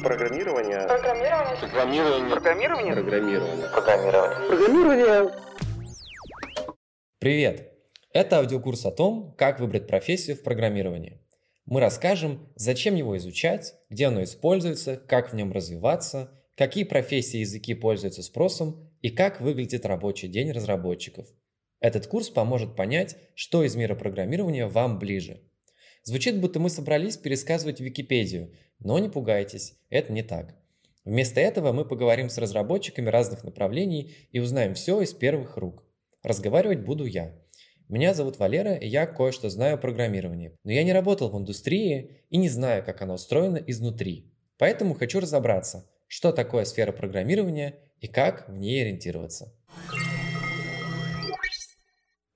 Программирование. Программирование. Программирование. Программирование. Программирование. Программирование. Программирование. Привет! Это аудиокурс о том, как выбрать профессию в программировании. Мы расскажем, зачем его изучать, где оно используется, как в нем развиваться, какие профессии и языки пользуются спросом и как выглядит рабочий день разработчиков. Этот курс поможет понять, что из мира программирования вам ближе. Звучит, будто мы собрались пересказывать Википедию, но не пугайтесь, это не так. Вместо этого мы поговорим с разработчиками разных направлений и узнаем все из первых рук. Разговаривать буду я. Меня зовут Валера, и я кое-что знаю о программировании. Но я не работал в индустрии и не знаю, как она устроена изнутри. Поэтому хочу разобраться, что такое сфера программирования и как в ней ориентироваться.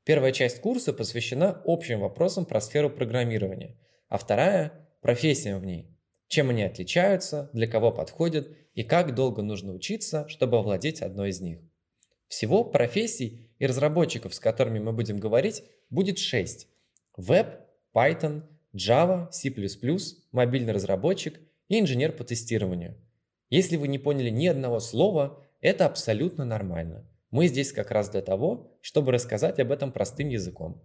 Первая часть курса посвящена общим вопросам про сферу программирования, а вторая – профессиям в ней. Чем они отличаются, для кого подходят и как долго нужно учиться, чтобы овладеть одной из них. Всего профессий и разработчиков, с которыми мы будем говорить, будет 6. Веб, Python, Java, C++, мобильный разработчик и инженер по тестированию. Если вы не поняли ни одного слова, это абсолютно нормально. Мы здесь как раз для того, чтобы рассказать об этом простым языком.